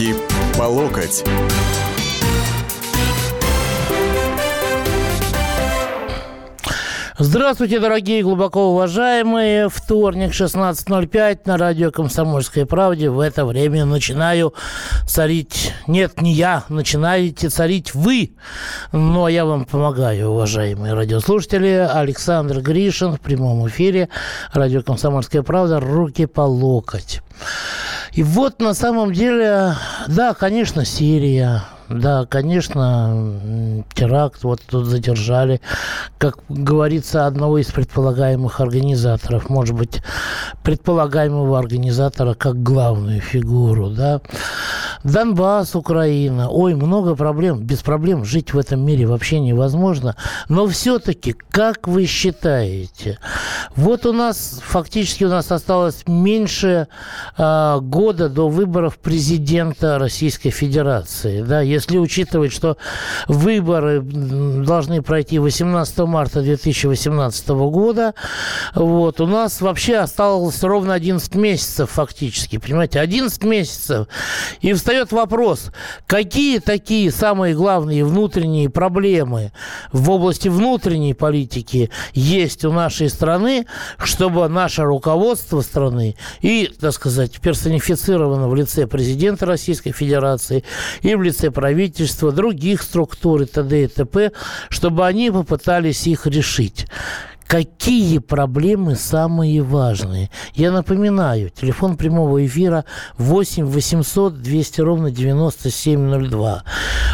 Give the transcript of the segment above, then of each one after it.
Руки по локоть. Здравствуйте, дорогие глубоко уважаемые. Вторник, 16.05 на радио «Комсомольской правде». В это время начинаю царить... Нет, не я. Начинаете царить вы. Но я вам помогаю, уважаемые радиослушатели. Александр Гришин в прямом эфире. Радио «Комсомольская правда». Руки по локоть. И вот на самом деле, да, конечно, Сирия, да, конечно, теракт, вот тут задержали, как говорится, одного из предполагаемых организаторов, может быть, предполагаемого организатора как главную фигуру, да. Донбасс, Украина, ой, много проблем, без проблем жить в этом мире вообще невозможно, но все-таки, как вы считаете, вот у нас, фактически у нас осталось меньше э, года до выборов президента Российской Федерации, да, если учитывать, что выборы должны пройти 18 марта 2018 года, вот, у нас вообще осталось ровно 11 месяцев фактически, понимаете, 11 месяцев. И встает вопрос, какие такие самые главные внутренние проблемы в области внутренней политики есть у нашей страны, чтобы наше руководство страны и, так сказать, персонифицировано в лице президента Российской Федерации и в лице правительства, других структур и т.д. и т.п., чтобы они попытались их решить. Какие проблемы самые важные? Я напоминаю, телефон прямого эфира 8 800 200 ровно 9702.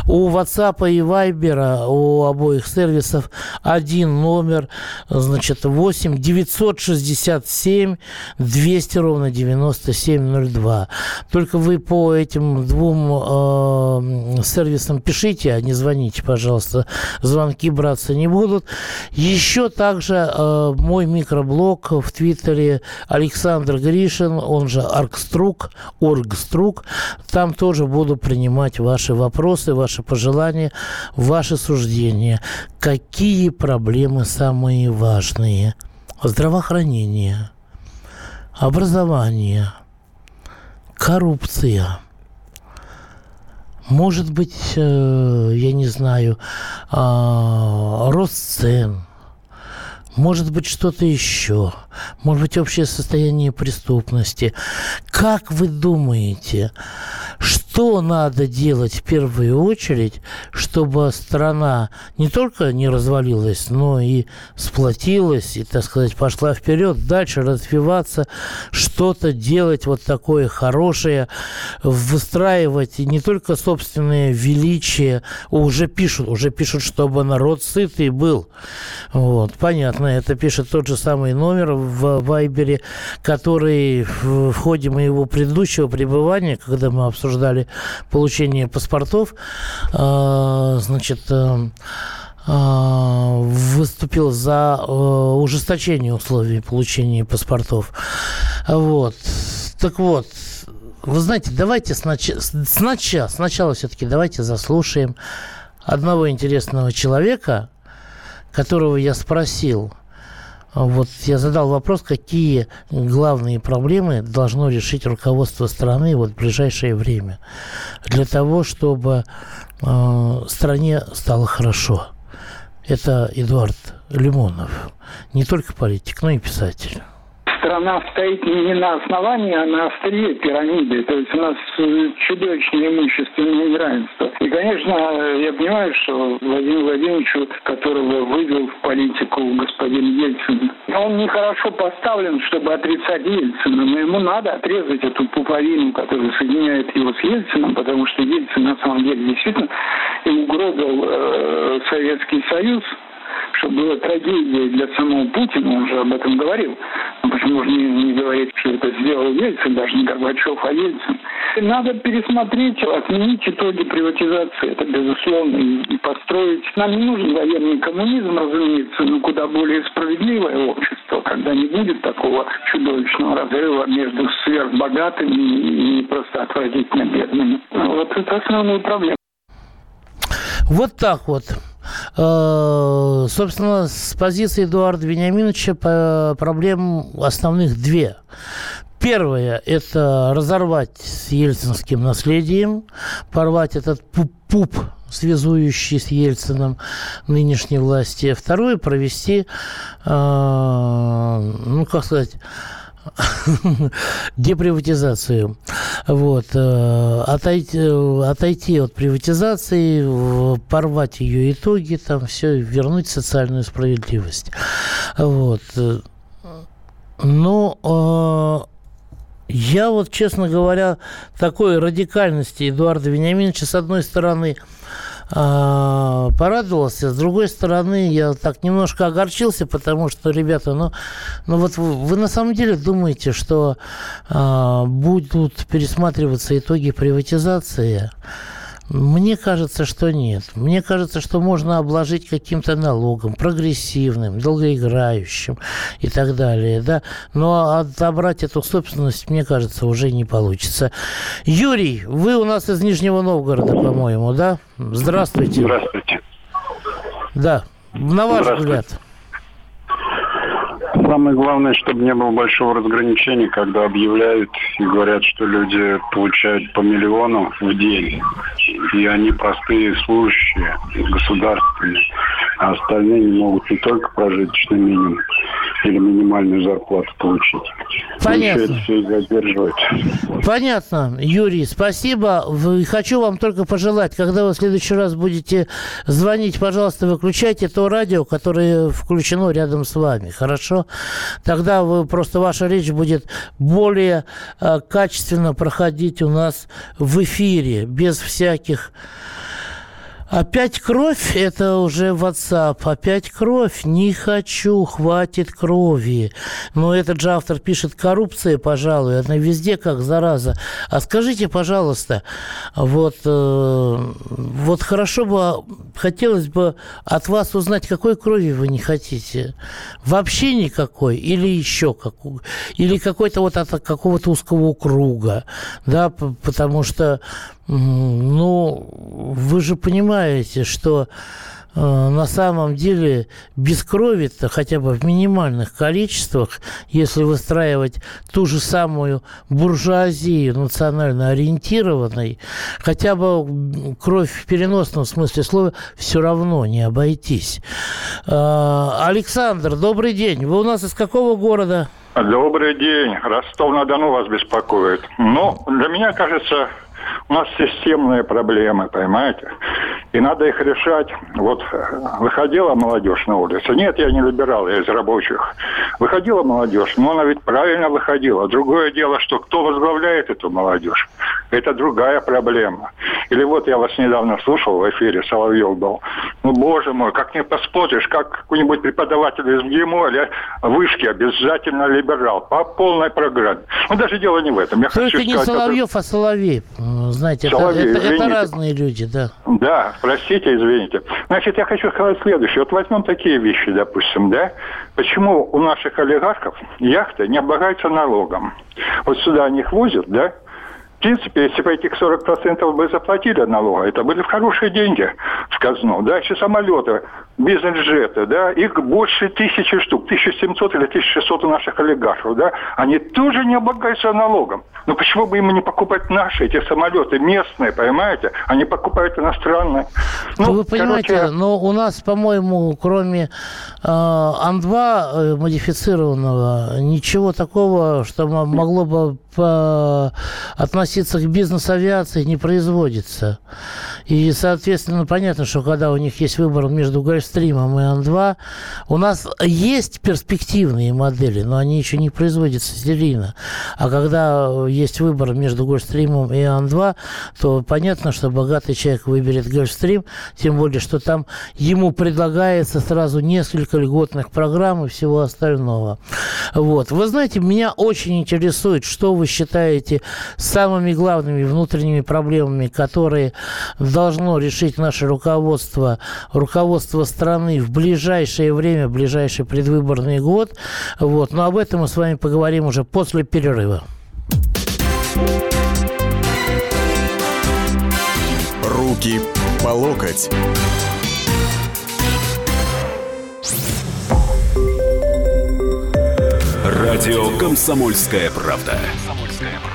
У WhatsApp и Viber, у обоих сервисов один номер, значит, 8 967 200 ровно 9702. Только вы по этим двум э, сервисам пишите, а не звоните, пожалуйста. Звонки браться не будут. Еще также э, мой микроблог в Твиттере Александр Гришин, он же Аркструк, Оргструк. Там тоже буду принимать ваши вопросы, ваши пожелания, ваши суждения. Какие проблемы самые важные? Здравоохранение, образование, коррупция – может быть, э, я не знаю, а, рост цен, может быть, что-то еще, может быть, общее состояние преступности. Как вы думаете, что надо делать в первую очередь, чтобы страна не только не развалилась, но и сплотилась и, так сказать, пошла вперед, дальше развиваться, что-то делать вот такое хорошее, выстраивать не только собственное величие, уже пишут, уже пишут, чтобы народ сытый был. Вот, понятно, это пишет тот же самый номер в Вайбере, который в ходе моего предыдущего пребывания, когда мы обсуждали получение паспортов, э, значит, э, э, выступил за ужесточение условий получения паспортов. Вот. Так вот, вы знаете, давайте сначала, сначала, сначала все-таки давайте заслушаем одного интересного человека, которого я спросил – вот я задал вопрос, какие главные проблемы должно решить руководство страны вот в ближайшее время для того, чтобы э, стране стало хорошо. Это Эдуард Лимонов, не только политик, но и писатель страна стоит не на основании, а на острие пирамиды. То есть у нас э, чудовищное имущественное неравенство. И, конечно, я понимаю, что Владимир Владимировичу, которого вывел в политику господин Ельцин, он нехорошо поставлен, чтобы отрицать Ельцина, но ему надо отрезать эту пуповину, которая соединяет его с Ельцином, потому что Ельцин на самом деле действительно ему гробил э, Советский Союз, что была трагедия для самого Путина, он же об этом говорил. Но почему же не, не говорить, что это сделал Ельцин, даже не Горбачев, а Ельцин? Надо пересмотреть, отменить итоги приватизации, это безусловно, и, и построить. Нам не нужен военный коммунизм, разумеется, но куда более справедливое общество, когда не будет такого чудовищного разрыва между сверхбогатыми и просто отвратительно бедными. Вот это основная проблема. Вот так вот. Э, собственно, с позиции Эдуарда Вениаминовича проблем основных две. Первое – это разорвать с ельцинским наследием, порвать этот пуп, связующий с Ельцином нынешней власти. Второе – провести, э, ну, как сказать, деприватизацию. Вот. Э, отойти, отойти от приватизации, порвать ее итоги, там все, вернуть социальную справедливость. Вот. Но э, я вот, честно говоря, такой радикальности Эдуарда Вениаминовича, с одной стороны, а, порадовался. С другой стороны, я так немножко огорчился, потому что, ребята, ну, ну вот вы, вы на самом деле думаете, что а, будут пересматриваться итоги приватизации? Мне кажется, что нет. Мне кажется, что можно обложить каким-то налогом, прогрессивным, долгоиграющим и так далее. Да? Но отобрать эту собственность, мне кажется, уже не получится. Юрий, вы у нас из Нижнего Новгорода, по-моему, да? Здравствуйте. Здравствуйте. Да, на ваш взгляд. Самое главное, чтобы не было большого разграничения, когда объявляют и говорят, что люди получают по миллиону в день. И они простые служащие государственные. А остальные не могут не только прожиточный минимум или минимальную зарплату получить. Понятно. это все задерживает. Понятно, Юрий, спасибо. Хочу вам только пожелать, когда вы в следующий раз будете звонить, пожалуйста, выключайте то радио, которое включено рядом с вами, хорошо? Тогда вы, просто ваша речь будет более э, качественно проходить у нас в эфире, без всяких Опять кровь, это уже WhatsApp. Опять кровь, не хочу, хватит крови. Но этот же автор пишет коррупция, пожалуй, она везде как зараза. А скажите, пожалуйста, вот, э, вот хорошо бы, хотелось бы от вас узнать, какой крови вы не хотите. Вообще никакой или еще какой? Или какой-то вот от какого-то узкого круга, да, потому что ну, вы же понимаете, что э, на самом деле без крови-то хотя бы в минимальных количествах, если выстраивать ту же самую буржуазию национально ориентированной, хотя бы кровь в переносном смысле слова все равно не обойтись. Э, Александр, добрый день. Вы у нас из какого города? Добрый день. Ростов-на-Дону вас беспокоит. Ну, для меня кажется, у нас системные проблемы, понимаете? И надо их решать. Вот э, выходила молодежь на улицу. Нет, я не либерал, я из рабочих. Выходила молодежь, но она ведь правильно выходила. Другое дело, что кто возглавляет эту молодежь, это другая проблема. Или вот я вас недавно слушал в эфире, Соловьев был. Ну, боже мой, как не посмотришь, как какой-нибудь преподаватель из ГИМО или вышки обязательно либерал по полной программе. Ну, даже дело не в этом. Я Только хочу не сказать, Соловьев, это... а Соловей. Знаете, Соловей, это, это, это разные люди, да. Да, простите, извините. Значит, я хочу сказать следующее. Вот возьмем такие вещи, допустим, да? Почему у наших олигархов яхты не облагаются налогом? Вот сюда они их возят, да? В принципе, если бы этих 40% бы заплатили налога, это были хорошие деньги в казну. Дальше самолеты, бизнес-джеты, да, их больше тысячи штук, 1700 или 1600 у наших олигархов, да, они тоже не облагаются налогом. Но почему бы им не покупать наши, эти самолеты, местные, понимаете? Они покупают иностранные. Ну, Вы понимаете, короче... но у нас, по-моему, кроме э, Ан-2 э, модифицированного, ничего такого, что могло бы относиться к бизнес-авиации, не производится. И, соответственно, понятно, что когда у них есть выбор между Гольфстримом и Ан-2, у нас есть перспективные модели, но они еще не производятся серийно. А когда есть выбор между Гольфстримом и Ан-2, то понятно, что богатый человек выберет Гольфстрим, тем более, что там ему предлагается сразу несколько льготных программ и всего остального. Вот. Вы знаете, меня очень интересует, что вы считаете самыми главными внутренними проблемами, которые должно решить наше руководство, руководство страны в ближайшее время, в ближайший предвыборный год. Вот. Но об этом мы с вами поговорим уже после перерыва. Руки по локоть. Радио «Комсомольская правда».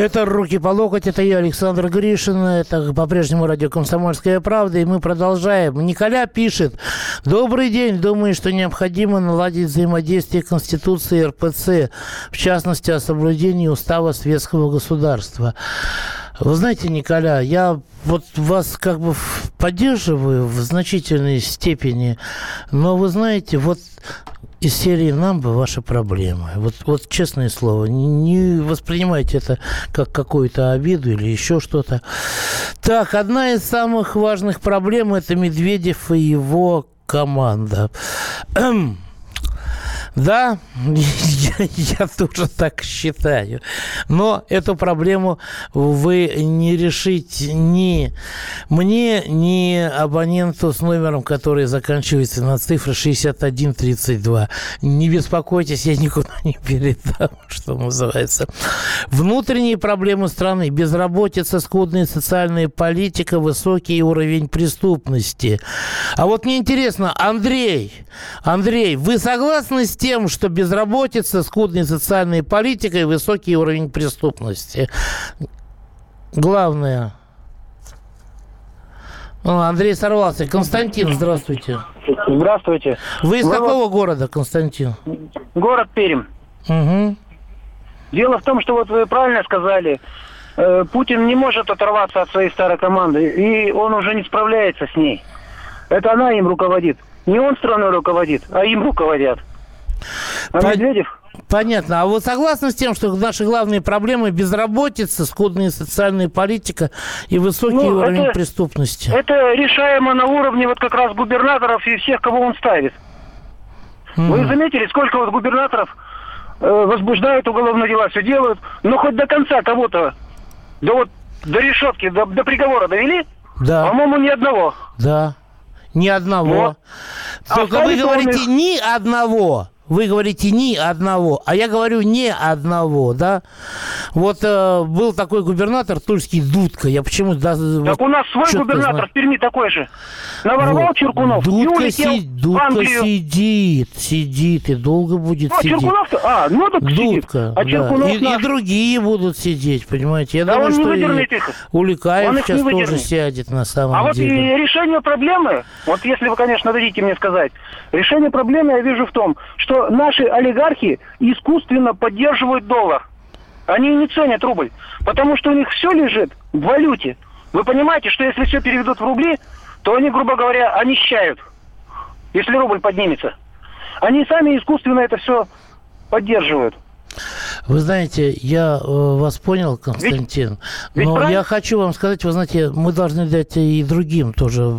Это «Руки по локоть», это я, Александр Гришин, это по-прежнему радио «Комсомольская правда», и мы продолжаем. Николя пишет, «Добрый день, думаю, что необходимо наладить взаимодействие Конституции и РПЦ, в частности, о соблюдении устава светского государства». Вы знаете, Николя, я вот вас как бы поддерживаю в значительной степени, но вы знаете, вот из серии «Нам бы ваши проблемы». Вот, вот честное слово, не воспринимайте это как какую-то обиду или еще что-то. Так, одна из самых важных проблем – это Медведев и его команда. Да, я, я тоже так считаю. Но эту проблему вы не решите ни мне, ни абоненту с номером, который заканчивается на цифры 6132. Не беспокойтесь, я никуда не передам, что называется. Внутренние проблемы страны, безработица, скудная социальная политика, высокий уровень преступности. А вот мне интересно, Андрей, Андрей, вы согласны с тем, что безработица, скудная социальная политика и высокий уровень преступности. Главное. О, Андрей сорвался. Константин, здравствуйте. Здравствуйте. Вы из Вы какого города, Константин? Город Пермь. Угу. Дело в том, что вот вы правильно сказали, э, Путин не может оторваться от своей старой команды, и он уже не справляется с ней. Это она им руководит. Не он страной руководит, а им руководят. А По... Медведев? Понятно. А вы согласны с тем, что наши главные проблемы безработица, скудная социальная политика и высокий ну, уровень это, преступности? Это решаемо на уровне вот как раз губернаторов и всех, кого он ставит. Mm. Вы заметили, сколько вот губернаторов э, возбуждают уголовные дела, все делают, но хоть до конца кого-то, до вот до решетки, до, до приговора довели? Да. По-моему, ни одного. Да. Ни одного. Вот. Только а вы говорите, ни одного. Вы говорите ни одного, а я говорю не одного, да? Вот э, был такой губернатор Тульский Дудка. Я почему да, Так вот, у нас свой губернатор знаю. в Перми такой же. Наворовал вот. Черкунов Дудка, и си- Дудка сидит, сидит и долго будет а, сидеть. Черкунов а, ну так Дудка, А да. и, и другие будут сидеть, понимаете? Я да думаю, что и Уликаев сейчас тоже сядет на самом а деле. А вот и решение проблемы, вот если вы, конечно, дадите мне сказать, решение проблемы я вижу в том, что наши олигархи искусственно поддерживают доллар. Они не ценят рубль, потому что у них все лежит в валюте. Вы понимаете, что если все переведут в рубли, то они, грубо говоря, онищают, если рубль поднимется. Они сами искусственно это все поддерживают. Вы знаете, я э, вас понял, Константин, ведь, но ведь я хочу вам сказать, вы знаете, мы должны дать и другим тоже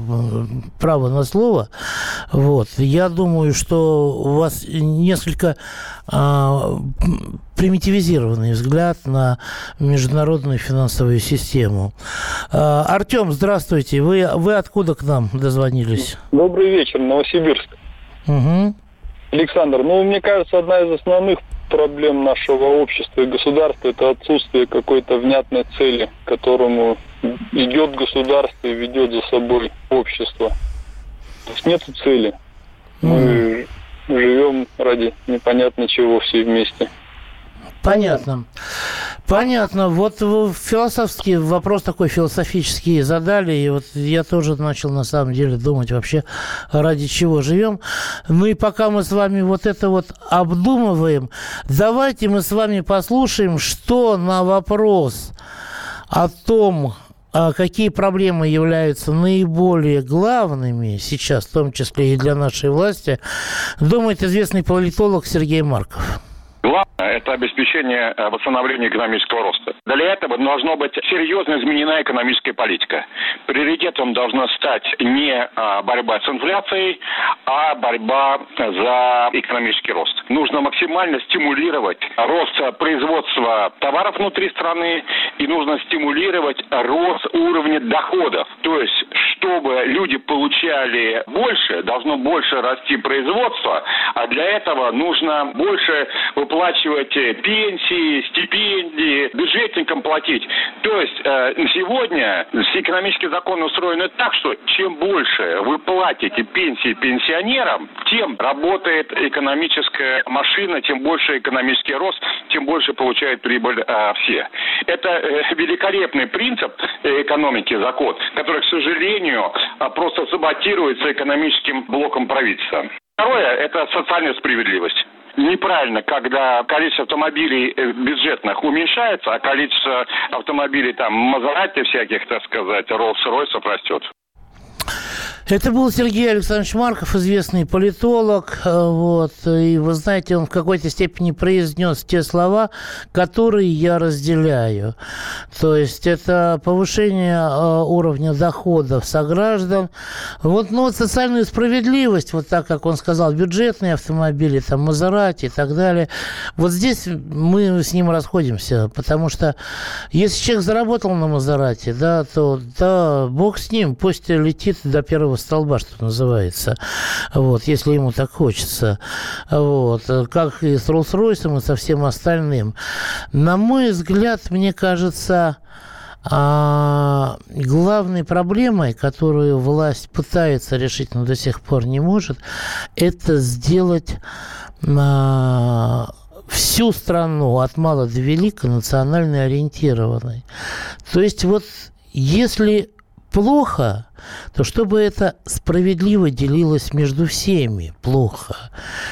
право на слово. Вот. Я думаю, что у вас несколько а, примитивизированный взгляд на международную финансовую систему. А, Артем, здравствуйте. Вы, вы откуда к нам дозвонились? Добрый вечер, Новосибирск. Угу. Александр, ну, мне кажется, одна из основных проблем нашего общества и государства – это отсутствие какой-то внятной цели, к которому идет государство и ведет за собой общество. То есть нет цели. Мы живем ради непонятно чего все вместе. Понятно. Понятно. Вот философский вопрос такой философический задали, и вот я тоже начал на самом деле думать вообще, ради чего живем. Ну и пока мы с вами вот это вот обдумываем, давайте мы с вами послушаем, что на вопрос о том, а какие проблемы являются наиболее главными сейчас, в том числе и для нашей власти, думает известный политолог Сергей Марков. Главное – это обеспечение э, восстановления экономического роста. Для этого должна быть серьезно изменена экономическая политика. Приоритетом должна стать не а, борьба с инфляцией, а борьба за экономический рост. Нужно максимально стимулировать рост производства товаров внутри страны и нужно стимулировать рост уровня доходов. То есть, чтобы люди получали больше, должно больше расти производство, а для этого нужно больше выплачивать пенсии, стипендии, бюджетникам платить. То есть э, сегодня все экономические законы устроены так, что чем больше вы платите пенсии пенсионерам, тем работает экономическая машина, тем больше экономический рост, тем больше получают прибыль э, все. Это э, великолепный принцип экономики, закон, который, к сожалению, э, просто саботируется экономическим блоком правительства. Второе – это социальная справедливость неправильно, когда количество автомобилей э, бюджетных уменьшается, а количество автомобилей там Мазерати всяких, так сказать, Роллс-Ройсов растет. Это был Сергей Александрович Марков, известный политолог. Э, вот, и вы знаете, он в какой-то степени произнес те слова, которые я разделяю. То есть это повышение э, уровня доходов сограждан. Вот, ну, вот социальную справедливость, вот так, как он сказал, бюджетные автомобили, там, Мазерати и так далее. Вот здесь мы с ним расходимся, потому что если человек заработал на Мазерати, да, то да, бог с ним, пусть летит до первого столба, что называется, вот, если ему так хочется. Вот, как и с Роллс-Ройсом, и со всем остальным. На мой взгляд, мне кажется, а главной проблемой, которую власть пытается решить, но до сих пор не может, это сделать а, всю страну от мала до велика национально ориентированной. То есть вот если плохо, то чтобы это справедливо делилось между всеми, плохо.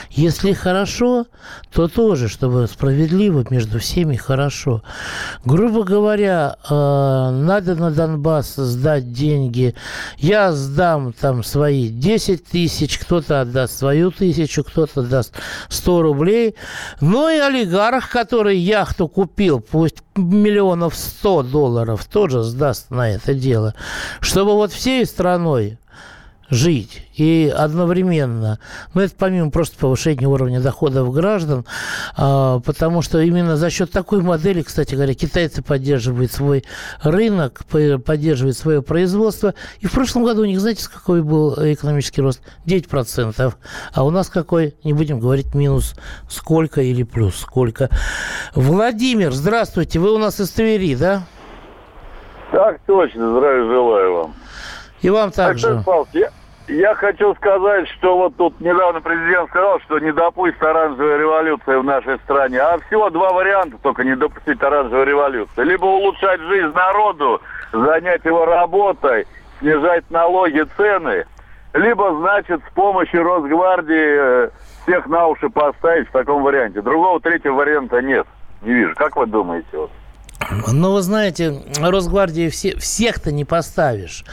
Если хорошо, то тоже, чтобы справедливо между всеми хорошо. Грубо говоря, э, надо на Донбасс сдать деньги. Я сдам там свои 10 тысяч, кто-то отдаст свою тысячу, кто-то даст 100 рублей. Ну и олигарх, который яхту купил, пусть миллионов 100 долларов, тоже сдаст на это дело. Чтобы вот все всей страной жить и одновременно, ну это помимо просто повышения уровня доходов граждан, а, потому что именно за счет такой модели, кстати говоря, китайцы поддерживают свой рынок, поддерживают свое производство, и в прошлом году у них, знаете, какой был экономический рост? 9%, а у нас какой, не будем говорить минус сколько или плюс сколько. Владимир, здравствуйте, вы у нас из Твери, да? Так точно, здравия желаю вам. И вам также. Я, я хочу сказать, что вот тут недавно президент сказал, что не допустит оранжевая революция в нашей стране. А всего два варианта только не допустить оранжевой революции. Либо улучшать жизнь народу, занять его работой, снижать налоги, цены, либо, значит, с помощью Росгвардии э, всех на уши поставить в таком варианте. Другого третьего варианта нет. Не вижу. Как вы думаете? Вот? Ну, вы знаете, Росгвардии все, всех-то не поставишь.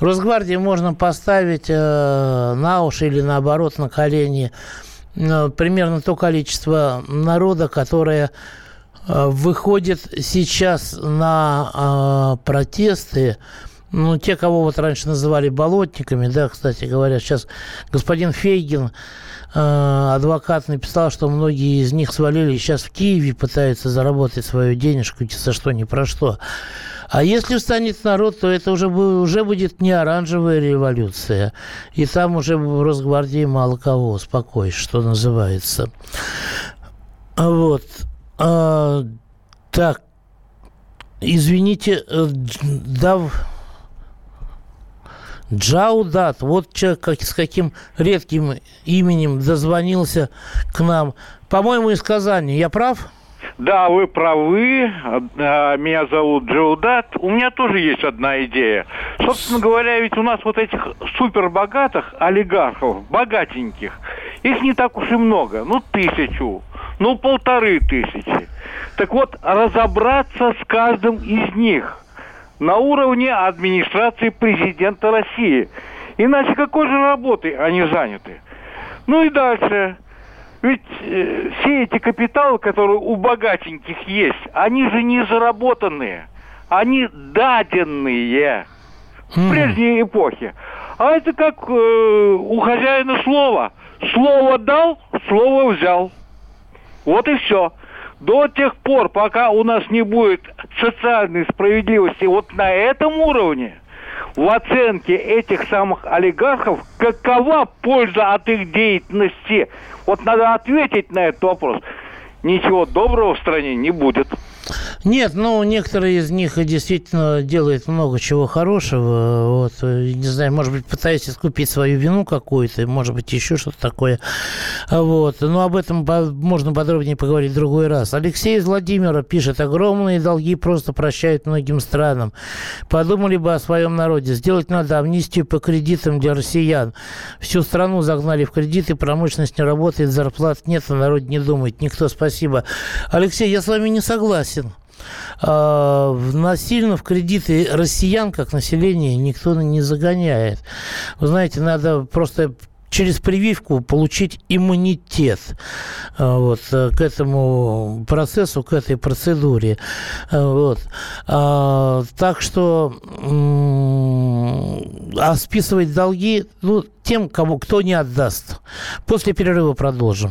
Росгвардии можно поставить э, на уши или наоборот на колени э, примерно то количество народа, которое э, выходит сейчас на э, протесты. Ну, те, кого вот раньше называли болотниками, да, кстати говоря, сейчас господин Фейгин адвокат написал, что многие из них свалили сейчас в Киеве, пытаются заработать свою денежку, за что ни про что. А если встанет народ, то это уже, уже будет не оранжевая революция. И там уже в Росгвардии мало кого успокоить, что называется. Вот. А, так. Извините, э, дав... Джаудат, вот человек как, с каким редким именем дозвонился к нам. По-моему, из Казани. Я прав? Да, вы правы. А, меня зовут Джоудат. У меня тоже есть одна идея. Собственно говоря, ведь у нас вот этих супербогатых олигархов, богатеньких, их не так уж и много. Ну, тысячу, ну, полторы тысячи. Так вот, разобраться с каждым из них – на уровне администрации президента России. Иначе какой же работой они заняты? Ну и дальше. Ведь э, все эти капиталы, которые у богатеньких есть, они же не заработанные. Они даденные в прежней эпохе. А это как э, у хозяина слова. Слово дал, слово взял. Вот и все. До тех пор, пока у нас не будет социальной справедливости вот на этом уровне, в оценке этих самых олигархов, какова польза от их деятельности? Вот надо ответить на этот вопрос. Ничего доброго в стране не будет. Нет, ну, некоторые из них действительно делают много чего хорошего. Вот, не знаю, может быть, пытаясь искупить свою вину какую-то, может быть, еще что-то такое. Вот. Но об этом можно подробнее поговорить в другой раз. Алексей из Владимира пишет, огромные долги просто прощают многим странам. Подумали бы о своем народе. Сделать надо амнистию по кредитам для россиян. Всю страну загнали в кредиты, промышленность не работает, зарплат нет, а народ не думает. Никто, спасибо. Алексей, я с вами не согласен согласен. А, насильно в кредиты россиян, как население, никто не загоняет. Вы знаете, надо просто через прививку получить иммунитет а, вот, к этому процессу, к этой процедуре. А, вот. А, так что а списывать долги ну, тем, кому, кто не отдаст. После перерыва продолжим.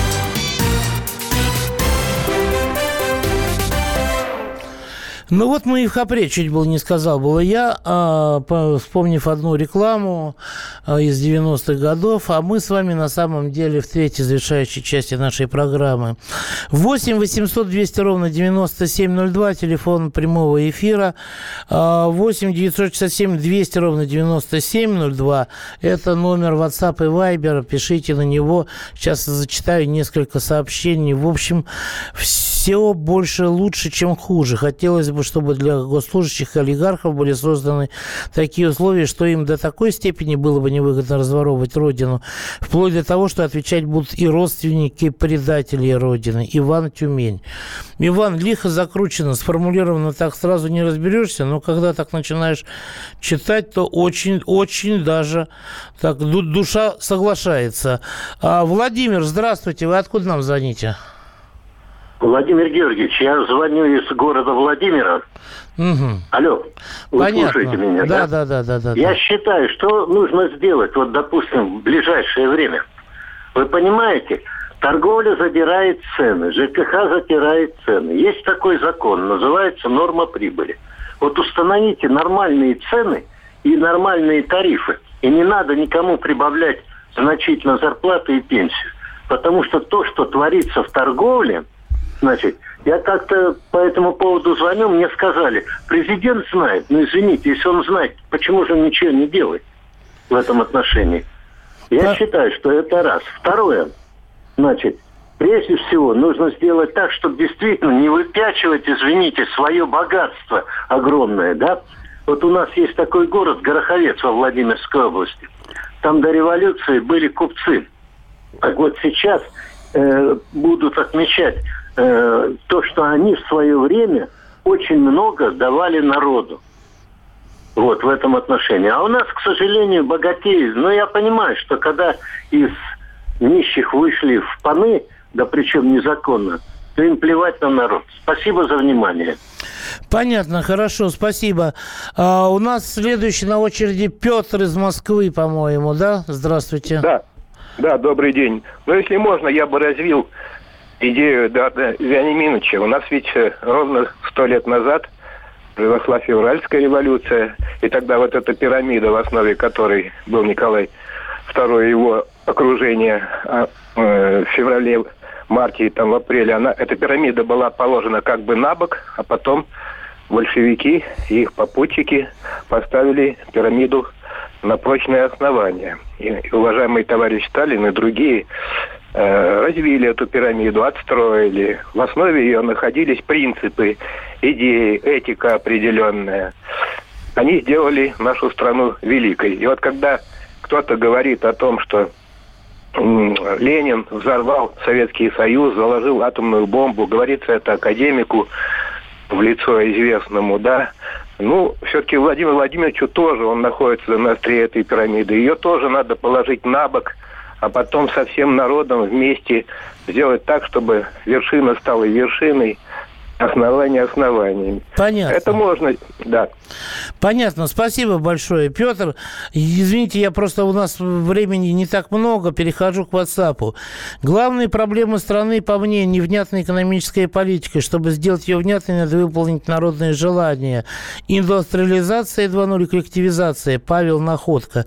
Ну вот мы и в Хапре, чуть было не сказал, было я, а, по, вспомнив одну рекламу а, из 90-х годов, а мы с вами на самом деле в третьей завершающей части нашей программы. 8 800 200 ровно 9702, телефон прямого эфира, 8 967 200 ровно 9702, это номер WhatsApp и Viber, пишите на него, сейчас зачитаю несколько сообщений. В общем, все больше лучше, чем хуже. Хотелось бы бы, чтобы для госслужащих и олигархов были созданы такие условия, что им до такой степени было бы невыгодно разворовывать Родину, вплоть до того, что отвечать будут и родственники предателей Родины. Иван Тюмень. Иван, лихо закручено, сформулировано так сразу не разберешься, но когда так начинаешь читать, то очень, очень даже так душа соглашается. А, Владимир, здравствуйте, вы откуда нам звоните? Владимир Георгиевич, я звоню из города Владимира. Угу. Алло, вы Понятно. слушаете меня, да? Да, да, да, да. Я да. считаю, что нужно сделать, вот, допустим, в ближайшее время. Вы понимаете, торговля задирает цены, ЖКХ затирает цены. Есть такой закон, называется норма прибыли. Вот установите нормальные цены и нормальные тарифы. И не надо никому прибавлять значительно зарплаты и пенсию. Потому что то, что творится в торговле, Значит, я как-то по этому поводу звоню, мне сказали, президент знает, ну извините, если он знает, почему же он ничего не делает в этом отношении? Я а... считаю, что это раз. Второе, значит, прежде всего нужно сделать так, чтобы действительно не выпячивать, извините, свое богатство огромное, да? Вот у нас есть такой город, Гороховец во Владимирской области. Там до революции были купцы. Так вот сейчас э, будут отмечать э, то, что они в свое время очень много давали народу. Вот в этом отношении. А у нас, к сожалению, богатеи. Но я понимаю, что когда из нищих вышли в паны, да причем незаконно, то им плевать на народ. Спасибо за внимание. Понятно, хорошо, спасибо. А, у нас следующий на очереди Петр из Москвы, по-моему, да? Здравствуйте. Да, да, добрый день. Но если можно, я бы развил идею да, да, Вениаминовича. У нас ведь э, ровно сто лет назад произошла февральская революция, и тогда вот эта пирамида, в основе которой был Николай II и его окружение, а, э, в феврале марте и там в апреле, она, эта пирамида была положена как бы на бок, а потом большевики и их попутчики поставили пирамиду на прочное основание. И, уважаемый товарищ Сталин и другие развили эту пирамиду, отстроили. В основе ее находились принципы, идеи, этика определенная. Они сделали нашу страну великой. И вот когда кто-то говорит о том, что Ленин взорвал Советский Союз, заложил атомную бомбу, говорится это академику в лицо известному, да, ну, все-таки Владимир Владимировичу тоже, он находится на острие этой пирамиды. Ее тоже надо положить на бок, а потом со всем народом вместе сделать так, чтобы вершина стала вершиной, основание основаниями. Понятно. Это можно, да. Понятно. Спасибо большое, Петр. Извините, я просто у нас времени не так много, перехожу к WhatsApp. Главные проблемы страны, по мне, невнятная экономическая политика. Чтобы сделать ее внятной, надо выполнить народные желания. Индустриализация 2.0 коллективизация. Павел Находка.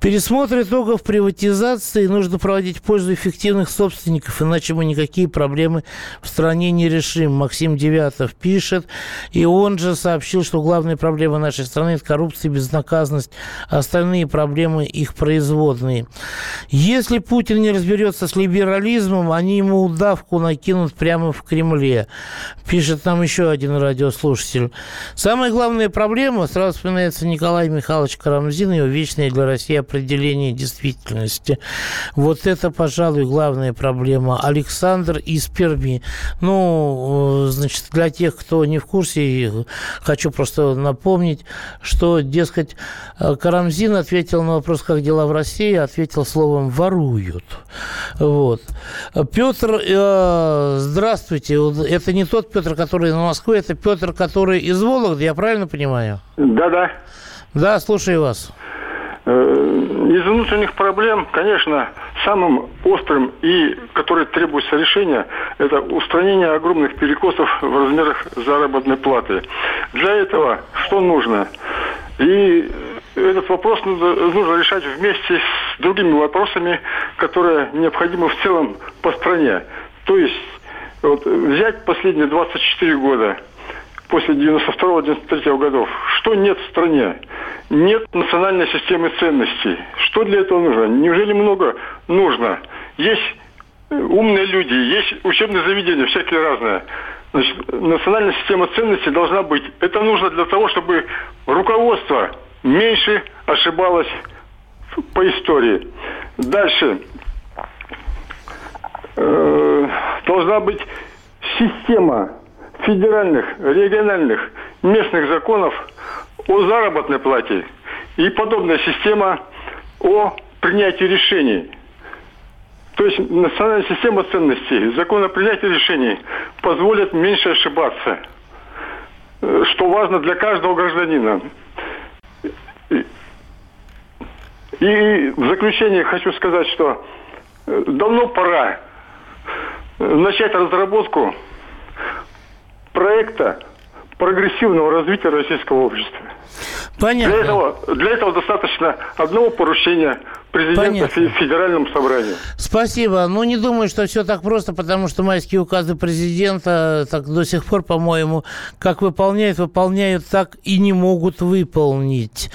Пересмотр итогов приватизации нужно проводить в пользу эффективных собственников, иначе мы никакие проблемы в стране не решим. Максим Девятов пишет. И он же сообщил, что главная проблема нашей страны – это коррупция безнаказанность. Остальные проблемы – их производные. Если Путин не разберется с либерализмом, они ему удавку накинут прямо в Кремле. Пишет нам еще один радиослушатель. Самая главная проблема, сразу вспоминается Николай Михайлович Карамзин, его вечное для России определение действительности. Вот это, пожалуй, главная проблема. Александр из Перми. Ну, значит, Значит, для тех, кто не в курсе, хочу просто напомнить, что, дескать, Карамзин ответил на вопрос, как дела в России, ответил словом «воруют». Вот. Петр, э, здравствуйте. Это не тот Петр, который на Москве, это Петр, который из Вологды, я правильно понимаю? Да-да. Да, слушаю вас. Из внутренних проблем, конечно, самым острым и который требуется решения, это устранение огромных перекосов в размерах заработной платы. Для этого что нужно? И этот вопрос нужно, нужно решать вместе с другими вопросами, которые необходимы в целом по стране. То есть вот, взять последние 24 года – после 92-93 годов. Что нет в стране? Нет национальной системы ценностей. Что для этого нужно? Неужели много нужно? Есть э, умные люди, есть учебные заведения, всякие разные. Значит, национальная система ценностей должна быть. Это нужно для того, чтобы руководство меньше ошибалось по истории. Дальше. Э, должна быть система федеральных, региональных, местных законов о заработной плате и подобная система о принятии решений. То есть национальная система ценностей, закон о принятии решений позволит меньше ошибаться, что важно для каждого гражданина. И в заключение хочу сказать, что э, давно пора э, начать разработку проекта прогрессивного развития российского общества. Понятно. Для этого, для этого достаточно одного поручения президента Понятно. Федеральному собранию. Спасибо. Ну, не думаю, что все так просто, потому что майские указы президента так до сих пор, по-моему, как выполняют, выполняют, так и не могут выполнить.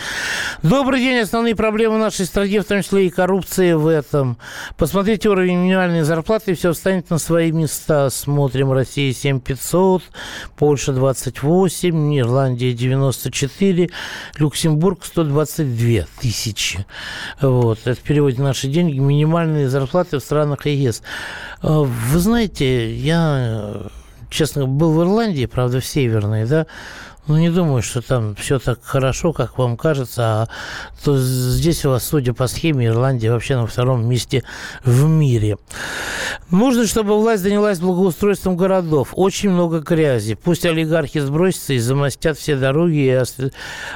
Добрый день. Основные проблемы нашей страны, в том числе и коррупция в этом. Посмотрите уровень минимальной зарплаты, и все встанет на свои места. Смотрим. Россия 7500, Польша 28, Ирландия 94, Люксембург 122 тысячи. Вот. Это в переводе наши деньги. Минимальные зарплаты в странах ЕС. А, вы знаете, я, честно, был в Ирландии, правда, в Северной, да, ну, не думаю, что там все так хорошо, как вам кажется. А то здесь у вас, судя по схеме, Ирландия вообще на втором месте в мире. Нужно, чтобы власть занялась благоустройством городов. Очень много грязи. Пусть олигархи сбросятся и замостят все дороги и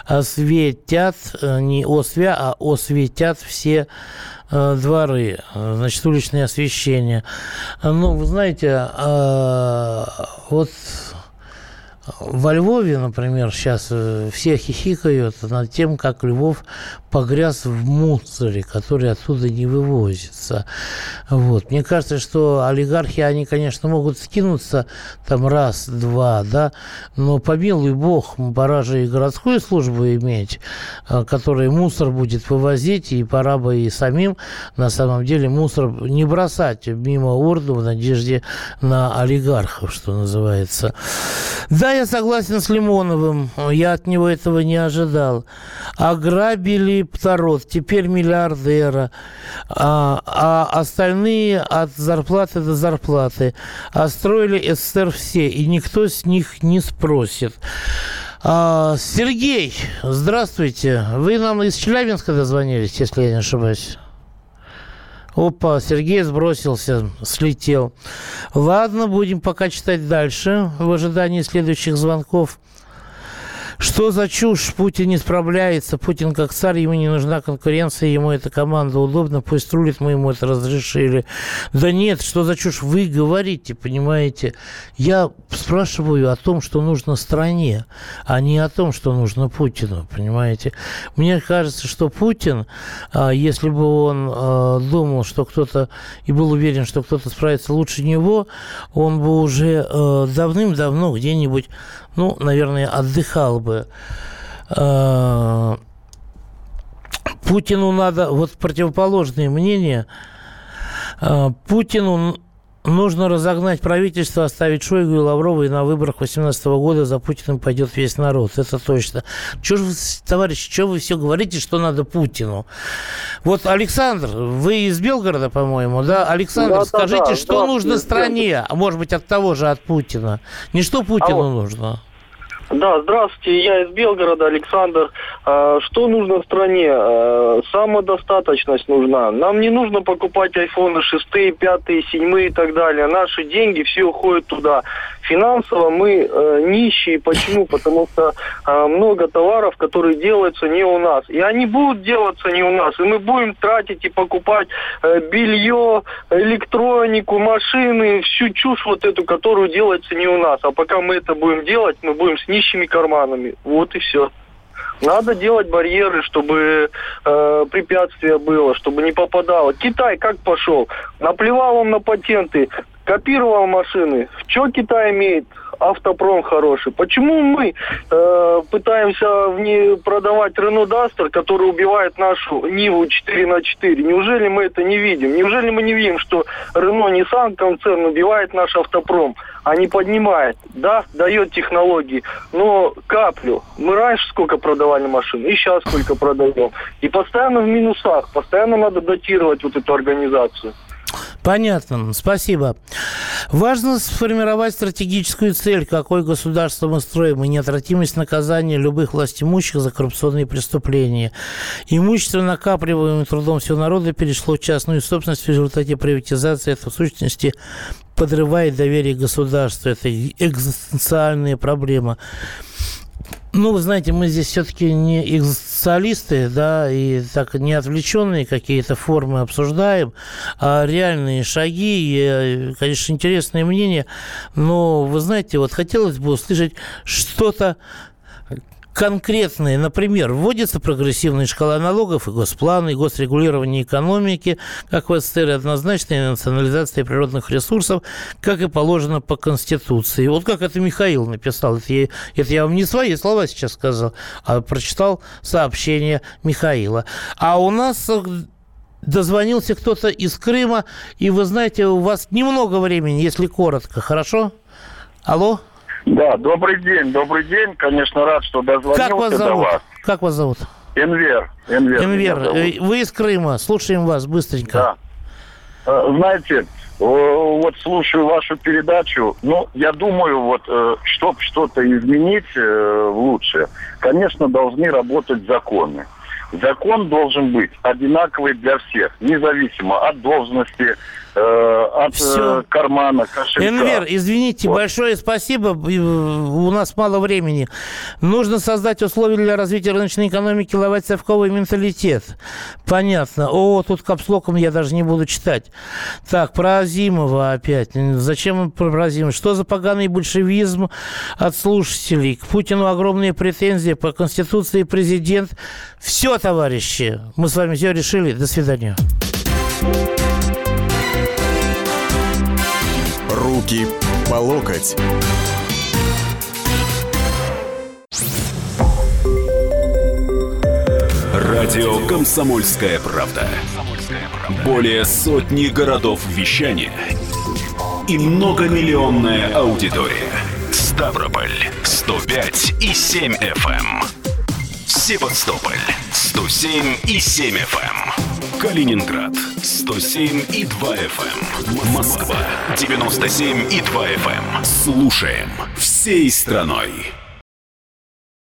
осветят, э, не освя, а осветят все э, дворы, значит, уличное освещение. Ну, вы знаете, а, вот Во Львове, например, сейчас э, все хихикают над тем, как Львов погряз в мусоре, который оттуда не вывозится. Вот. Мне кажется, что олигархи, они, конечно, могут скинуться там раз, два, да, но помилуй бог, пора же и городскую службу иметь, э, которая мусор будет вывозить, и пора бы и самим, на самом деле, мусор не бросать мимо урну в надежде на олигархов, что называется. Да, я согласен с Лимоновым, я от него этого не ожидал. Ограбили Птарот, теперь миллиардера, а, а остальные от зарплаты до зарплаты. А строили СССР все, и никто с них не спросит. А, Сергей, здравствуйте. Вы нам из Челябинска дозвонились, если я не ошибаюсь. Опа, Сергей сбросился, слетел. Ладно, будем пока читать дальше в ожидании следующих звонков. Что за чушь? Путин не справляется. Путин как царь, ему не нужна конкуренция, ему эта команда удобна, пусть рулит, мы ему это разрешили. Да нет, что за чушь? Вы говорите, понимаете? Я спрашиваю о том, что нужно стране, а не о том, что нужно Путину, понимаете? Мне кажется, что Путин, а, если бы он а, думал, что кто-то и был уверен, что кто-то справится лучше него, он бы уже а, давным-давно где-нибудь ну, наверное, отдыхал бы. А, Путину надо, вот противоположное мнение, а, Путину нужно разогнать правительство, оставить Шойгу и Лаврова, и на выборах 2018 года за Путиным пойдет весь народ. Это точно. Чего же вы, товарищи, что вы все говорите, что надо Путину? Вот, Александр, вы из Белгорода, по-моему, да? Александр, да, скажите, да, да, что нужно стране? Может быть, от того же, от Путина? Не что Путину а нужно? Да, здравствуйте, я из Белгорода, Александр. А, что нужно стране? А, самодостаточность нужна. Нам не нужно покупать айфоны 6, 5, 7 и так далее. Наши деньги все уходят туда. Финансово мы э, нищие. Почему? Потому что э, много товаров, которые делаются не у нас. И они будут делаться не у нас. И мы будем тратить и покупать э, белье, электронику, машины, всю чушь вот эту, которую делается не у нас. А пока мы это будем делать, мы будем с нищими карманами. Вот и все. Надо делать барьеры, чтобы э, препятствие было, чтобы не попадало. Китай как пошел? Наплевал он на патенты, копировал машины. Что Китай имеет? Автопром хороший. Почему мы э, пытаемся в не продавать Рено Дастер, который убивает нашу Ниву 4 на 4? Неужели мы это не видим? Неужели мы не видим, что Рено Nissan концерн убивает наш автопром, а не поднимает? Да, дает технологии, но каплю. Мы раньше сколько продавали машин, и сейчас сколько продаем. И постоянно в минусах, постоянно надо датировать вот эту организацию. Понятно, спасибо. Важно сформировать стратегическую цель, какое государство мы строим, и неотвратимость наказания любых властимущих за коррупционные преступления. Имущество, накапливаемое трудом всего народа, перешло в частную собственность в результате приватизации. Это, в сущности, подрывает доверие государства. Это экзистенциальная проблема. Ну, вы знаете, мы здесь все-таки не экзистенциалисты, да, и так не отвлеченные какие-то формы обсуждаем, а реальные шаги, и, конечно, интересное мнение, но, вы знаете, вот хотелось бы услышать что-то конкретные, например, вводится прогрессивная шкала налогов и госпланы, и госрегулирование экономики, как в СССР, однозначная национализация природных ресурсов, как и положено по Конституции. Вот как это Михаил написал, это я, это я вам не свои слова сейчас сказал, а прочитал сообщение Михаила. А у нас дозвонился кто-то из Крыма, и вы знаете, у вас немного времени, если коротко, хорошо? Алло? Да, добрый день, добрый день. Конечно, рад, что дозвонился как вас зовут? до вас. Как вас зовут? Энвер. Энвер, Энвер. Э, вы из Крыма. Слушаем вас быстренько. Да. Э, знаете, вот слушаю вашу передачу, ну, я думаю, вот, э, чтобы что-то изменить лучше, конечно, должны работать законы. Закон должен быть одинаковый для всех, независимо от должности, э, от э, кармана, кошелька. Энвер, извините, большое спасибо. Э, У нас мало времени. Нужно создать условия для развития рыночной экономики, ловать совковый менталитет. Понятно. О, тут капслоком я даже не буду читать. Так, про Азимова опять. Зачем про Азимова? Что за поганый большевизм от слушателей? К Путину огромные претензии по Конституции президент. Все, товарищи, мы с вами все решили. До свидания. Руки по локоть. Радио «Комсомольская правда». Более сотни городов вещания и многомиллионная аудитория. Ставрополь 105 и 7 FM. эм. Севастополь 107 и 7 FM. Калининград 107 и 2 FM. Москва 97 и 2 FM. Слушаем всей страной.